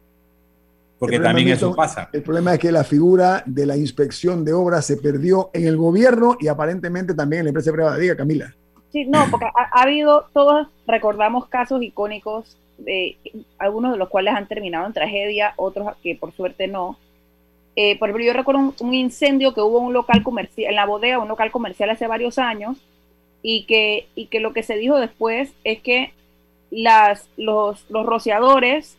porque también eso pasa. El problema es que la figura de la inspección de obras se perdió en el gobierno y aparentemente también en la empresa privada. Diga, Camila. Sí, no, porque ha, habido, todos recordamos casos icónicos, de algunos de los cuales han terminado en tragedia, otros que por suerte no, Eh, por ejemplo, yo recuerdo un, incendio que hubo en un local comercial, en la bodega, un local comercial hace varios años, y que, y que lo que se dijo después es que las, los, los rociadores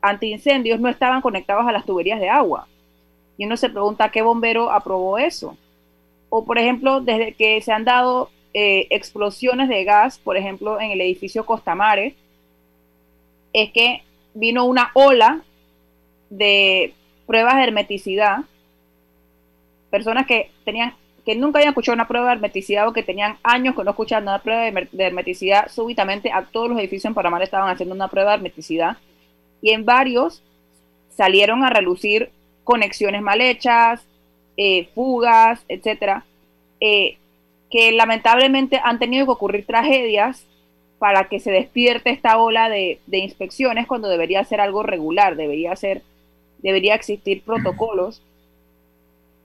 antiincendios no estaban conectados a las tuberías de agua. Y uno se pregunta qué bombero aprobó eso. O, por ejemplo, desde que se han dado eh, explosiones de gas, por ejemplo, en el edificio Costamare, es que vino una ola de pruebas de hermeticidad, personas que tenían que nunca habían escuchado una prueba de hermeticidad o que tenían años que no escuchaban una prueba de, hermeticidad, súbitamente a todos los edificios en Panamá estaban haciendo una prueba de hermeticidad y en varios salieron a relucir conexiones mal hechas, eh, fugas, etcétera, eh, que lamentablemente han tenido que ocurrir tragedias para que se despierte esta ola de, de, inspecciones cuando debería ser algo regular, debería ser, debería existir protocolos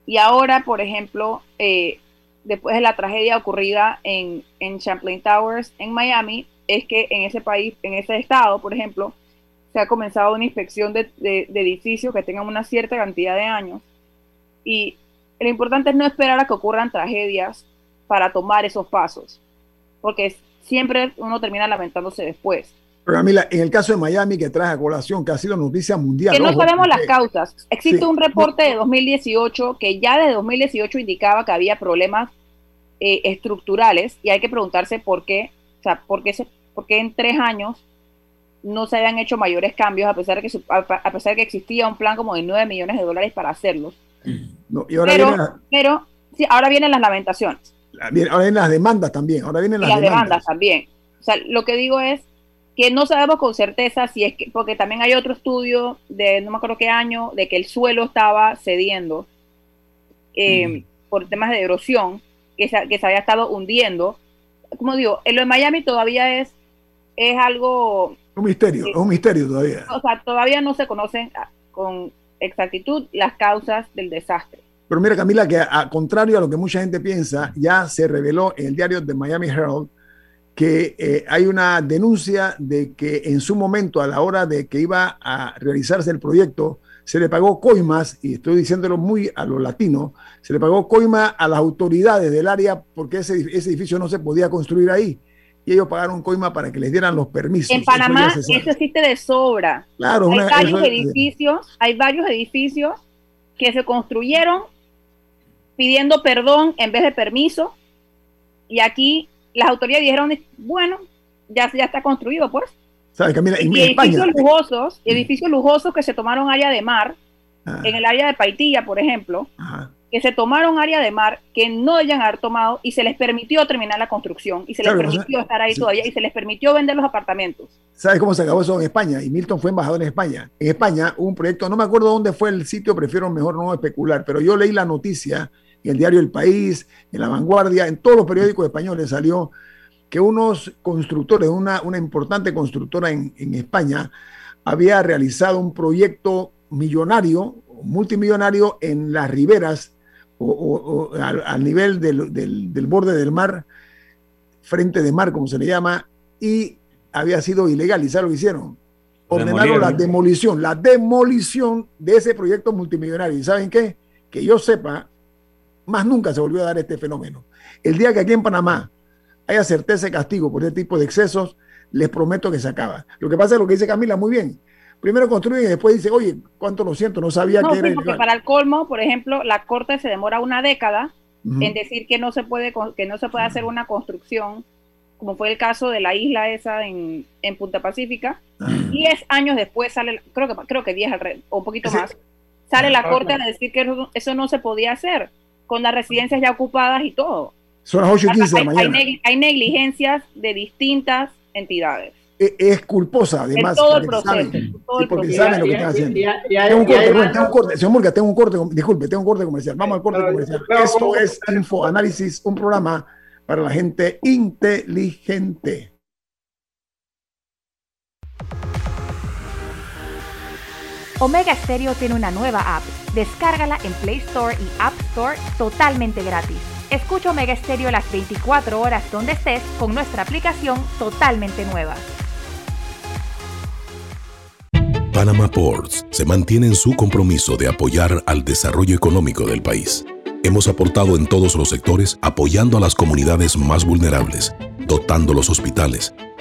y ahora, por ejemplo, eh, después de la tragedia ocurrida en, en Champlain Towers en Miami, es que en ese país, en ese estado, por ejemplo, se ha comenzado una inspección de, edificios que tengan una cierta cantidad de años. Y lo importante es no esperar a que ocurran tragedias para tomar esos pasos, porque siempre uno termina lamentándose después. Pero Camila, en el caso de Miami que trae a colación, que ha sido noticia mundial. Que no sabemos las causas. Existe un reporte de 2018 que ya desde 2018 indicaba que había problemas eh, estructurales y hay que preguntarse por qué, o sea, por qué, se, por qué en tres años no se habían hecho mayores cambios a pesar de que, a pesar de que existía un plan como de 9 millones de dólares para hacerlos. pero, pero sí, ahora vienen las lamentaciones. ahora vienen las demandas también. Ahora vienen las, las demandas también. O sea, lo que digo es que no sabemos con certeza si es que, porque también hay otro estudio de no me acuerdo qué año, de que el suelo estaba cediendo eh, mm. por temas de erosión, que se, que se había estado hundiendo. Como digo, en lo de Miami todavía es, es algo... Un misterio, es un misterio todavía. O sea, todavía no se conocen con exactitud las causas del desastre. Pero mira, Camila, que a contrario a lo que mucha gente piensa, ya se reveló en el diario de Miami Herald que eh, hay una denuncia de que en su momento, a la hora de que iba a realizarse el proyecto, se le pagó coimas, y estoy diciéndolo muy a los latinos, se le pagó coima a las autoridades del área porque ese, edificio no se podía construir ahí. Y ellos pagaron coima para que les dieran los permisos. En Panamá eso, existe de sobra. Claro, hay varios edificios, hay varios edificios que se construyeron pidiendo perdón en vez de permiso. Y aquí las autoridades dijeron, bueno, ya, ya está construido, pues. ¿Sabes, Camila? En, edificios lujosos, edificios lujosos que se tomaron área de mar, ah. en el área de Paitilla, por ejemplo, que se tomaron área de mar que no debían haber tomado y se les permitió terminar la construcción y se les permitió estar ahí todavía y se les permitió vender los apartamentos. ¿Sabes cómo se acabó eso en España? Y Milton fue embajador en España. En España hubo un proyecto, no me acuerdo dónde fue el sitio, prefiero mejor no especular, pero yo leí la noticia el diario El País, en La Vanguardia, en todos los periódicos españoles salió que unos constructores, una, una importante constructora en, España, había realizado un proyecto millonario, multimillonario en las riberas o, al, nivel del, borde del mar, frente de mar, como se le llama, y había sido ilegal. ¿Y sabes lo que hicieron? Ordenaron la demolición, la demolición de ese proyecto multimillonario. ¿Y saben qué? Que yo sepa, más nunca se volvió a dar este fenómeno. El día que aquí en Panamá haya certeza de castigo por este tipo de excesos, les prometo que se acaba. Lo que pasa es lo que dice Camila muy bien. Primero construyen y después dice, oye, cuánto lo siento, no sabía que era. porque para el colmo, por ejemplo, la corte se demora una década en decir que no se puede que no se puede hacer una construcción, como fue el caso de la isla esa en, Punta Pacífica. Diez años después sale, creo que creo que diez o un poquito más, sale la corte a decir que eso no se podía hacer con las residencias ya ocupadas y todo. Son las 8 y 15 de la mañana. Hay, negligencias de distintas entidades. E, es, culposa, además. Todo el proceso. porque saben lo que están haciendo. tengo un corte, tengo un corte. Señor Murga, tengo un corte. Disculpe, tengo un corte comercial. Vamos al corte comercial. Esto es Info Análisis, un programa para la gente inteligente. Omega Stereo tiene una nueva app. Descárgala en Play Store y App Store totalmente gratis. Escucha Omega Stereo las 24 horas donde estés con nuestra aplicación totalmente nueva. Panama Ports se mantiene en su compromiso de apoyar al desarrollo económico del país. Hemos aportado en todos los sectores apoyando a las comunidades más vulnerables, dotando los hospitales,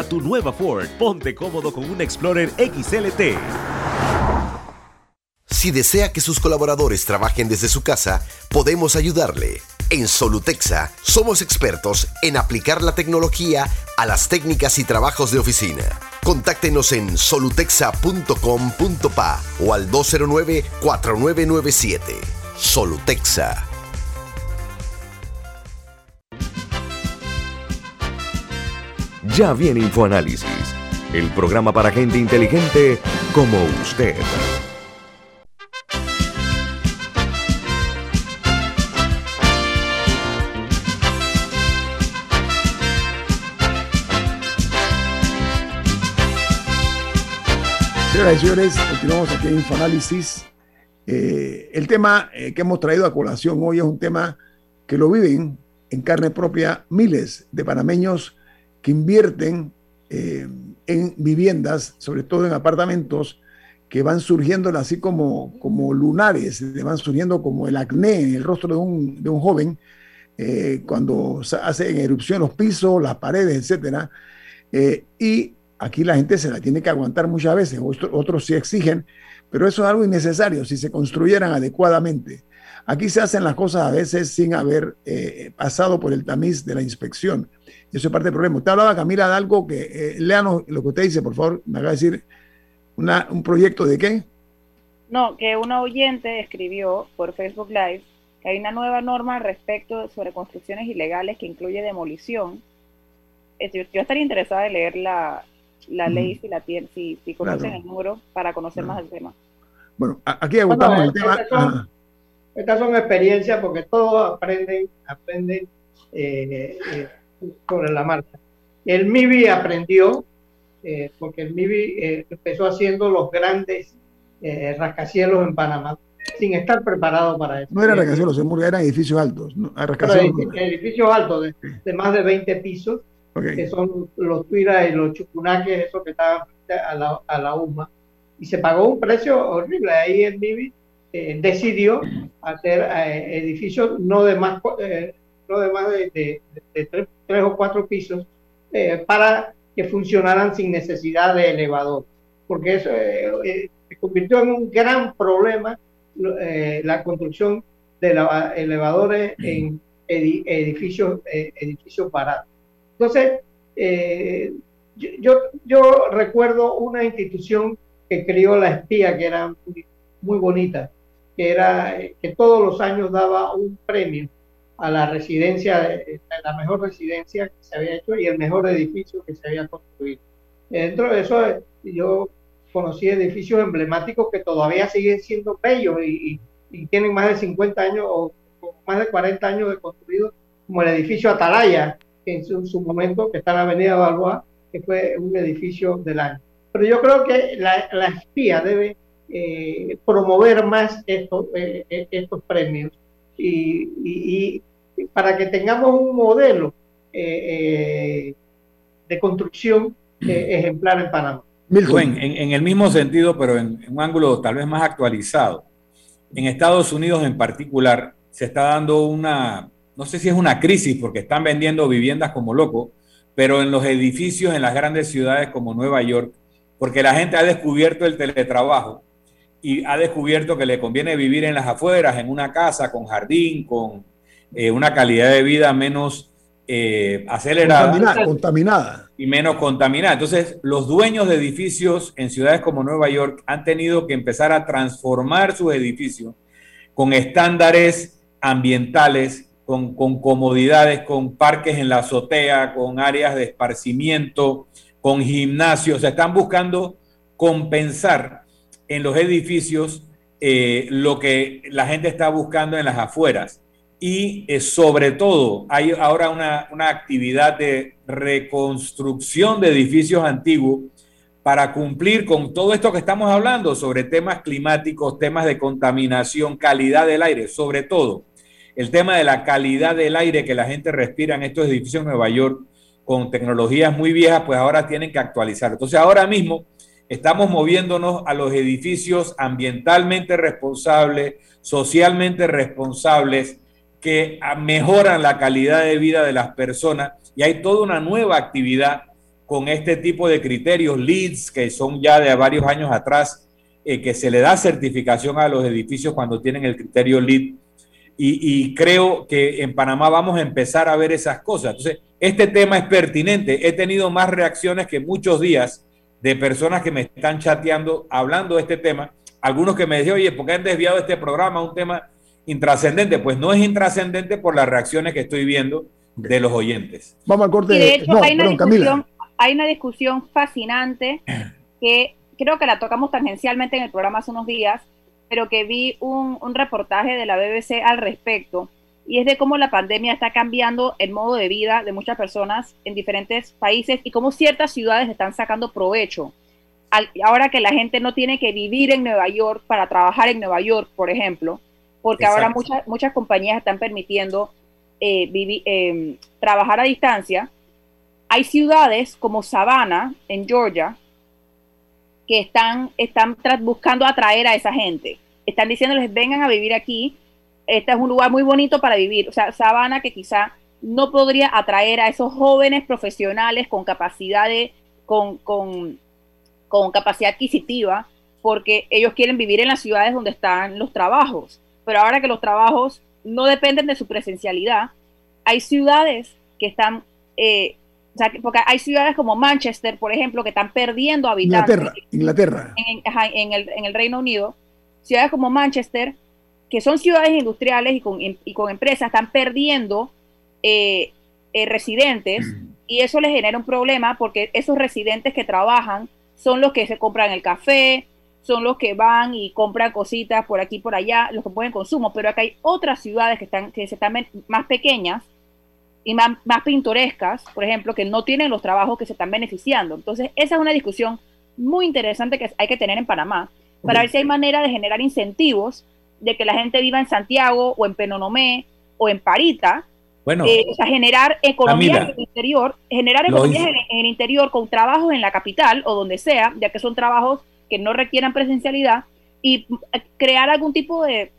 tu nueva Ford. Ponte cómodo con un Explorer XLT. Si desea que sus colaboradores trabajen desde su casa, podemos ayudarle. En Solutexa somos expertos en aplicar la tecnología a las técnicas y trabajos de oficina. Contáctenos en solutexa.com.pa o al 209-4997. Solutexa. Ya viene InfoAnálisis, el programa para gente inteligente como usted. Señoras y señores, continuamos aquí en Infoanálisis. Eh, el tema eh, que hemos traído a colación hoy es un tema que lo viven en carne propia miles de panameños que invierten eh, en viviendas, sobre todo en apartamentos, que van surgiendo así como, como lunares, van surgiendo como el acné en el rostro de un, de un joven, eh, cuando hacen erupción los pisos, las paredes, etc. Eh, y aquí la gente se la tiene que aguantar muchas veces, otros, otros sí exigen, pero eso es algo innecesario si se construyeran adecuadamente. Aquí se hacen las cosas a veces sin haber pasado por el tamiz de la inspección. Eso es parte del problema. Usted hablaba, Camila, de algo que, eh, léanos lo que usted dice, por favor, me acaba de decir, una, un proyecto de qué? No, que una oyente escribió por Facebook Live que hay una nueva norma respecto sobre construcciones ilegales que incluye demolición. Yo, estaría interesada en leer la, la ley si la tiene, si, si conocen el número para conocer más del tema. Bueno, aquí agotamos el tema. Estas son, experiencias porque todos aprenden, aprenden eh, eh, sobre la marcha. El MIBI aprendió, eh, porque el MIBI eh, empezó haciendo los grandes eh, rascacielos en Panamá, sin estar preparado para eso. No eran rascacielos, eran edificios altos. edificios altos de, más de 20 pisos, que son los Tuira y los Chucunaques, esos que estaban a la, a la UMA. Y se pagó un precio horrible. Ahí el MIBI decidió hacer edificios no de más de más de, tres, o cuatro pisos eh, para que funcionaran sin necesidad de elevador, porque eso eh, eh, se convirtió en un gran problema la construcción de elevadores en edificios, edificios baratos. Entonces, yo, yo, recuerdo una institución que creó la espía, que era muy, muy bonita, que era que todos los años daba un premio a la residencia, la mejor residencia que se había hecho y el mejor edificio que se había construido. Dentro de eso, yo conocí edificios emblemáticos que todavía siguen siendo bellos y, tienen más de 50 años o, más de 40 años de construido, como el edificio Atalaya, que en su, momento, que está en la Avenida Balboa, que fue un edificio del año. Pero yo creo que la, la espía debe eh, promover más estos, eh, estos premios y, para que tengamos un modelo eh, eh, de construcción eh, ejemplar en Panamá. En, en, el mismo sentido, pero en, un ángulo tal vez más actualizado. En Estados Unidos en particular se está dando una, no sé si es una crisis porque están vendiendo viviendas como locos, pero en los edificios en las grandes ciudades como Nueva York, porque la gente ha descubierto el teletrabajo y ha descubierto que le conviene vivir en las afueras, en una casa con jardín, con eh, una calidad de vida menos eh, acelerada. Contaminada, Y menos contaminada. Entonces, los dueños de edificios en ciudades como Nueva York han tenido que empezar a transformar sus edificios con estándares ambientales, con, con comodidades, con parques en la azotea, con áreas de esparcimiento, con gimnasios. O sea, están buscando compensar en los edificios eh, lo que la gente está buscando en las afueras y eh, sobre todo hay ahora una, una, actividad de reconstrucción de edificios antiguos para cumplir con todo esto que estamos hablando sobre temas climáticos, temas de contaminación, calidad del aire, sobre todo el tema de la calidad del aire que la gente respira en estos edificios de Nueva York con tecnologías muy viejas, pues ahora tienen que actualizar. Entonces ahora mismo estamos moviéndonos a los edificios ambientalmente responsables, socialmente responsables, que mejoran la calidad de vida de las personas y hay toda una nueva actividad con este tipo de criterios, LEEDs, que son ya de varios años atrás, eh, que se le da certificación a los edificios cuando tienen el criterio LEED. Y, y, creo que en Panamá vamos a empezar a ver esas cosas. Entonces, este tema es pertinente. He tenido más reacciones que muchos días de personas que me están chateando hablando de este tema. Algunos que me decían, oye, ¿por qué han desviado este programa? Un tema intrascendente, pues no es intrascendente por las reacciones que estoy viendo de los oyentes. Vamos al corte. de hecho, no, hay, una discusión, hay una discusión fascinante [CLEARS THROAT] que creo que la tocamos tangencialmente en el programa hace unos días, pero que vi un, un reportaje de la BBC al respecto, y es de cómo la pandemia está cambiando el modo de vida de muchas personas en diferentes países y cómo ciertas ciudades están sacando provecho. Al, ahora que la gente no tiene que vivir en Nueva York para trabajar en Nueva York, por ejemplo, porque Exacto. ahora muchas, muchas compañías están permitiendo eh, vivir, eh, trabajar a distancia. Hay ciudades como Savannah, en Georgia, que están, están buscando atraer a esa gente. Están diciéndoles, vengan a vivir aquí. Este es un lugar muy bonito para vivir. O sea, Savannah que quizá no podría atraer a esos jóvenes profesionales con capacidad de, con, con, con capacidad adquisitiva, porque ellos quieren vivir en las ciudades donde están los trabajos pero ahora que los trabajos no dependen de su presencialidad, hay ciudades que están, eh, o sea, porque hay ciudades como Manchester, por ejemplo, que están perdiendo habitantes. Inglaterra, Inglaterra. En, en, el, en el Reino Unido, ciudades como Manchester, que son ciudades industriales y con, y con empresas, están perdiendo eh, eh, residentes y eso les genera un problema porque esos residentes que trabajan son los que se compran el café, son los que van y compran cositas por aquí y por allá, los que ponen consumo, pero acá hay otras ciudades que están, que están más pequeñas y más, más pintorescas, por ejemplo, que no tienen los trabajos que se están beneficiando. Entonces, esa es una discusión muy interesante que hay que tener en Panamá, para ver si hay manera de generar incentivos de que la gente viva en Santiago o en Penonomé o en Parita, bueno, eh, o sea, generar economía en el interior, generar economías en, en el interior con trabajos en la capital o donde sea, ya que son trabajos que no requieran presencialidad y crear algún tipo de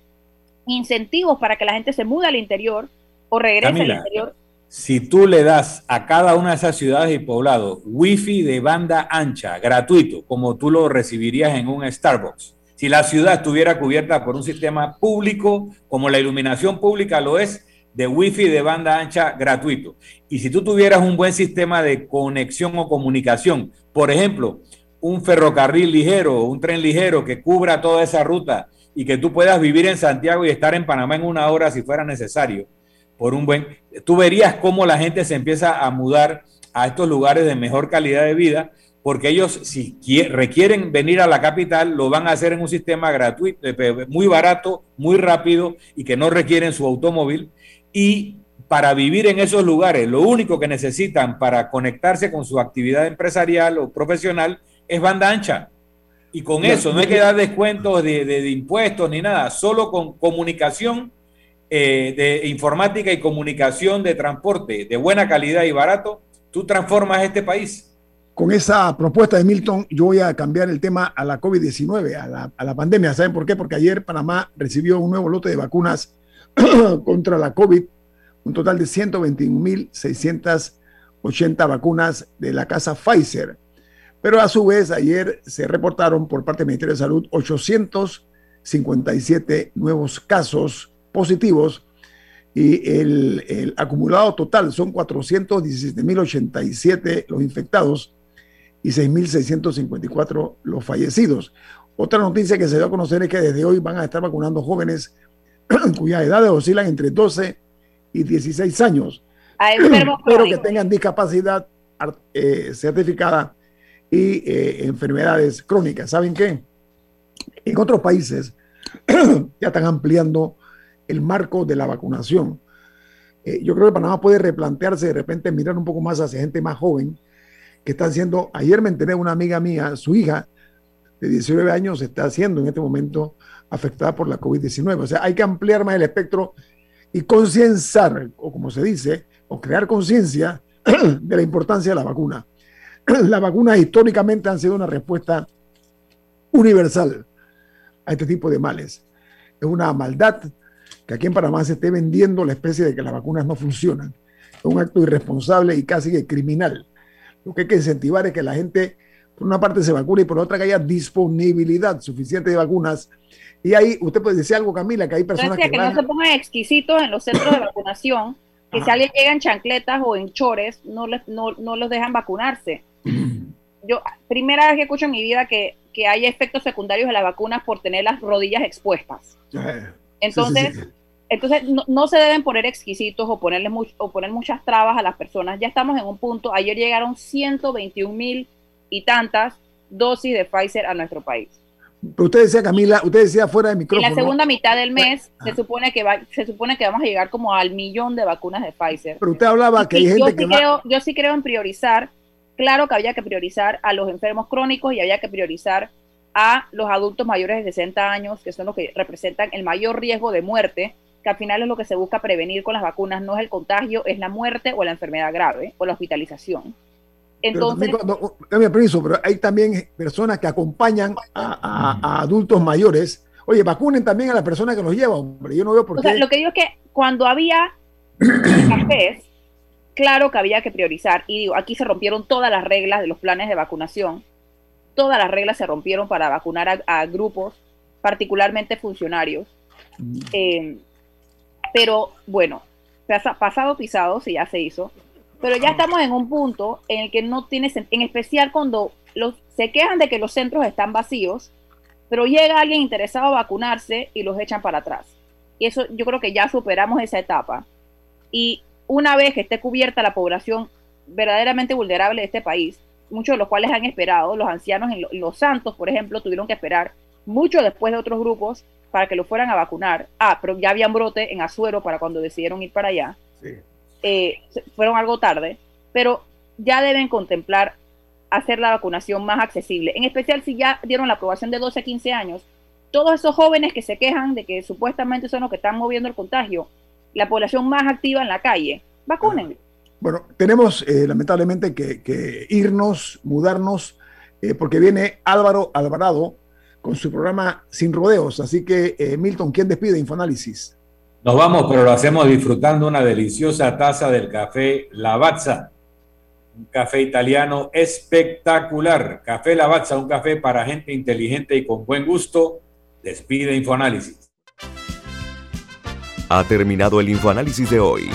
incentivos para que la gente se mude al interior o regrese Camila, al interior. Si tú le das a cada una de esas ciudades y poblados wifi de banda ancha, gratuito, como tú lo recibirías en un Starbucks, si la ciudad estuviera cubierta por un sistema público, como la iluminación pública lo es, de wifi de banda ancha gratuito, y si tú tuvieras un buen sistema de conexión o comunicación, por ejemplo, un ferrocarril ligero, un tren ligero que cubra toda esa ruta y que tú puedas vivir en Santiago y estar en Panamá en una hora si fuera necesario, por un buen, tú verías cómo la gente se empieza a mudar a estos lugares de mejor calidad de vida, porque ellos si requieren venir a la capital, lo van a hacer en un sistema gratuito, eh, muy barato, muy rápido y que no requieren su automóvil. Y para vivir en esos lugares, lo único que necesitan para conectarse con su actividad empresarial o profesional es banda ancha. Y con eso no hay que dar descuentos de, de, de impuestos ni nada, solo con comunicación eh, de informática y comunicación de transporte de buena calidad y barato, tú transformas este país. Con esa propuesta de Milton, yo voy a cambiar el tema a la COVID-19, a la, a la pandemia. ¿Saben por qué? Porque ayer Panamá recibió un nuevo lote de vacunas [CLEARS THROAT] contra la COVID, un total de 121.680 vacunas de la casa Pfizer Pero a su vez, ayer se reportaron por parte del Ministerio de Salud 857 nuevos casos positivos y el, el acumulado total son 417.087 los infectados y 6.654 los fallecidos. Otra noticia que se dio a conocer es que desde hoy van a estar vacunando jóvenes [CLEARS THROAT] cuyas edades oscilan entre 12 y 16 años, [CLEARS THROAT] pero que tengan discapacidad eh, certificada y eh, enfermedades crónicas. ¿Saben qué? En otros países [CLEARS THROAT] ya están ampliando el marco de la vacunación. Eh, yo creo que Panamá puede replantearse de repente mirar un poco más hacia gente más joven que está haciendo, ayer me enteré una amiga mía, su hija de 19 años está siendo en este momento afectada por la COVID-19. O sea, hay que ampliar más el espectro y concienciar, o como se dice, o crear conciencia [CLEARS THROAT] de la importancia de la vacuna. [CLEARS THROAT] Las vacunas históricamente han sido una respuesta universal a este tipo de males. Es una maldad que aquí en Panamá se esté vendiendo la especie de que las vacunas no funcionan. Es un acto irresponsable y casi que criminal. Lo que hay que incentivar es que la gente, por una parte, se vacune y por otra, que haya disponibilidad suficiente de vacunas. Y ahí, usted puede decir algo, Camila, que hay personas que, que no se pongan exquisitos en los centros de [COUGHS] vacunación, que si alguien llega en chancletas o en chores, no, les, no, no los dejan vacunarse. [CLEARS THROAT] Yo, primera vez que escucho en mi vida que, que hay efectos secundarios de las vacunas por tener las rodillas expuestas. Entonces, entonces no, se deben poner exquisitos o, ponerle o poner muchas trabas a las personas. Ya estamos en un punto, ayer llegaron 121 mil y tantas dosis de Pfizer a nuestro país. Pero usted decía, Camila, usted decía fuera de micrófono. En la segunda mitad del mes se supone que va, se supone que vamos a llegar como al millón de vacunas de Pfizer. Pero usted hablaba que hay gente yo que creo, Yo sí creo en priorizar. Claro que había que priorizar a los enfermos crónicos y había que priorizar a los adultos mayores de 60 años, que son los que representan el mayor riesgo de muerte, que al final es lo que se busca prevenir con las vacunas, no es el contagio, es la muerte o la enfermedad grave o la hospitalización. Entonces, pero permiso, pero hay también personas que acompañan a, adultos mayores. Oye, vacunen también a las personas que los llevan, hombre. Yo no veo por qué. lo que digo es que cuando había [COUGHS] claro que había que priorizar. Y digo, aquí se rompieron todas las reglas de los planes de vacunación todas las reglas se rompieron para vacunar a, grupos, particularmente funcionarios. Mm. Eh, pero bueno, pasado pisado, si ya se hizo, pero ya estamos en un punto en el que no tiene en especial cuando los, se quejan de que los centros están vacíos, pero llega alguien interesado a vacunarse y los echan para atrás. Y eso yo creo que ya superamos esa etapa. Y una vez que esté cubierta la población verdaderamente vulnerable de este país, muchos de los cuales han esperado, los ancianos en, Los Santos, por ejemplo, tuvieron que esperar mucho después de otros grupos para que lo fueran a vacunar. Ah, pero ya habían brote en Azuero para cuando decidieron ir para allá. Eh, fueron algo tarde, pero ya deben contemplar hacer la vacunación más accesible, en especial si ya dieron la aprobación de 12 a 15 años. Todos esos jóvenes que se quejan de que supuestamente son los que están moviendo el contagio, la población más activa en la calle, vacunen. Bueno, tenemos eh, lamentablemente que, irnos, mudarnos, eh, porque viene Álvaro Alvarado con su programa Sin Rodeos. Así que, eh, Milton, ¿quién despide Infoanálisis? Nos vamos, pero lo hacemos disfrutando una deliciosa taza del café Lavazza. Un café italiano espectacular. Café Lavazza, un café para gente inteligente y con buen gusto. Despide Infoanálisis. Ha terminado el Infoanálisis de hoy